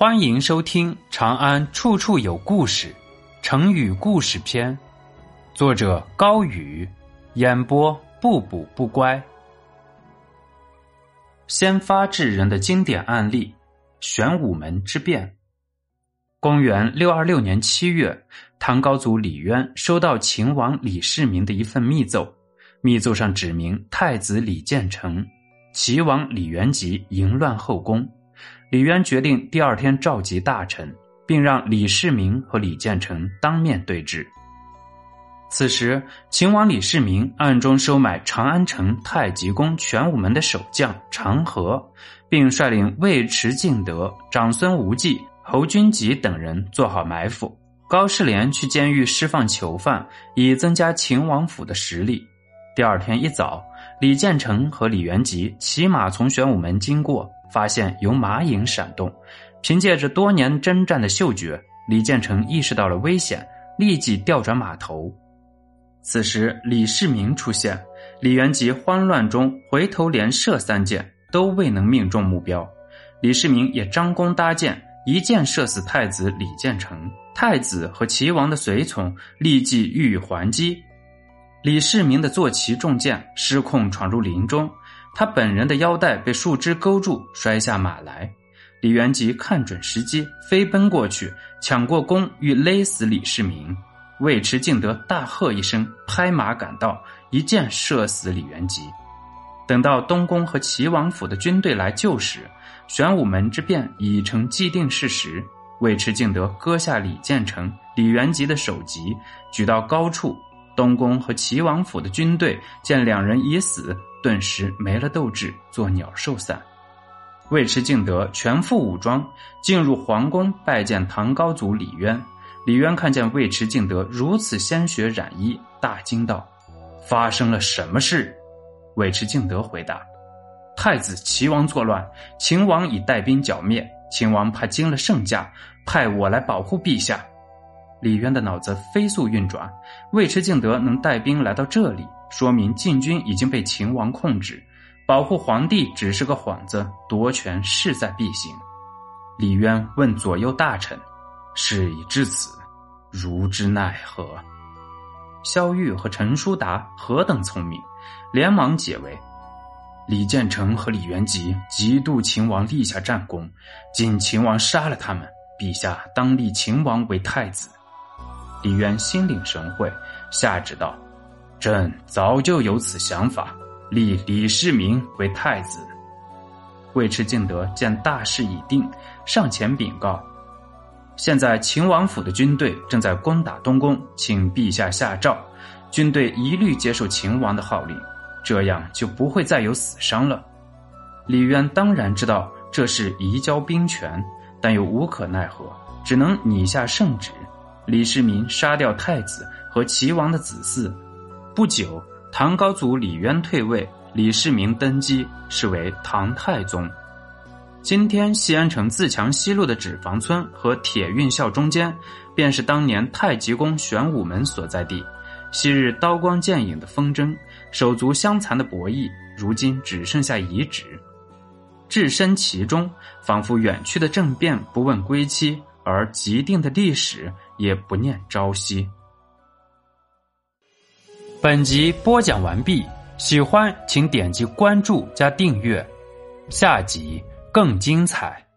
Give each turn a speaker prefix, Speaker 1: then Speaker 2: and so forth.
Speaker 1: 欢迎收听《长安处处有故事》成语故事篇，作者高宇，演播不补不乖。先发制人的经典案例：玄武门之变。公元六二六年七月，唐高祖李渊收到秦王李世民的一份密奏，密奏上指明太子李建成、齐王李元吉淫乱后宫。李渊决定第二天召集大臣，并让李世民和李建成当面对质。此时，秦王李世民暗中收买长安城太极宫玄武门的守将长河，并率领尉迟敬德、长孙无忌、侯君集等人做好埋伏。高士廉去监狱释放囚犯，以增加秦王府的实力。第二天一早，李建成和李元吉骑马从玄武门经过。发现有马影闪动，凭借着多年征战的嗅觉，李建成意识到了危险，立即调转马头。此时李世民出现，李元吉慌乱中回头连射三箭，都未能命中目标。李世民也张弓搭箭，一箭射死太子李建成。太子和齐王的随从立即予以还击。李世民的坐骑中箭，失控闯入林中。他本人的腰带被树枝勾住，摔下马来。李元吉看准时机，飞奔过去，抢过弓，欲勒死李世民。尉迟敬德大喝一声，拍马赶到，一箭射死李元吉。等到东宫和齐王府的军队来救时，玄武门之变已成既定事实。尉迟敬德割下李建成、李元吉的首级，举到高处。东宫和齐王府的军队见两人已死。顿时没了斗志，作鸟兽散。尉迟敬德全副武装进入皇宫拜见唐高祖李渊。李渊看见尉迟敬德如此鲜血染衣，大惊道：“发生了什么事？”尉迟敬德回答：“太子齐王作乱，秦王已带兵剿灭。秦王怕惊了圣驾，派我来保护陛下。”李渊的脑子飞速运转，尉迟敬德能带兵来到这里。说明禁军已经被秦王控制，保护皇帝只是个幌子，夺权势在必行。李渊问左右大臣：“事已至此，如之奈何？”萧玉和陈叔达何等聪明，连忙解围：“李建成和李元吉嫉妒秦王立下战功，今秦王杀了他们，陛下当立秦王为太子。”李渊心领神会，下旨道。朕早就有此想法，立李世民为太子。尉迟敬德见大势已定，上前禀告：现在秦王府的军队正在攻打东宫，请陛下下诏，军队一律接受秦王的号令，这样就不会再有死伤了。李渊当然知道这是移交兵权，但又无可奈何，只能拟下圣旨：李世民杀掉太子和齐王的子嗣。不久，唐高祖李渊退位，李世民登基，是为唐太宗。今天西安城自强西路的纸坊村和铁运校中间，便是当年太极宫玄武门所在地。昔日刀光剑影的风筝，手足相残的博弈，如今只剩下遗址。置身其中，仿佛远去的政变不问归期，而既定的历史也不念朝夕。本集播讲完毕，喜欢请点击关注加订阅，下集更精彩。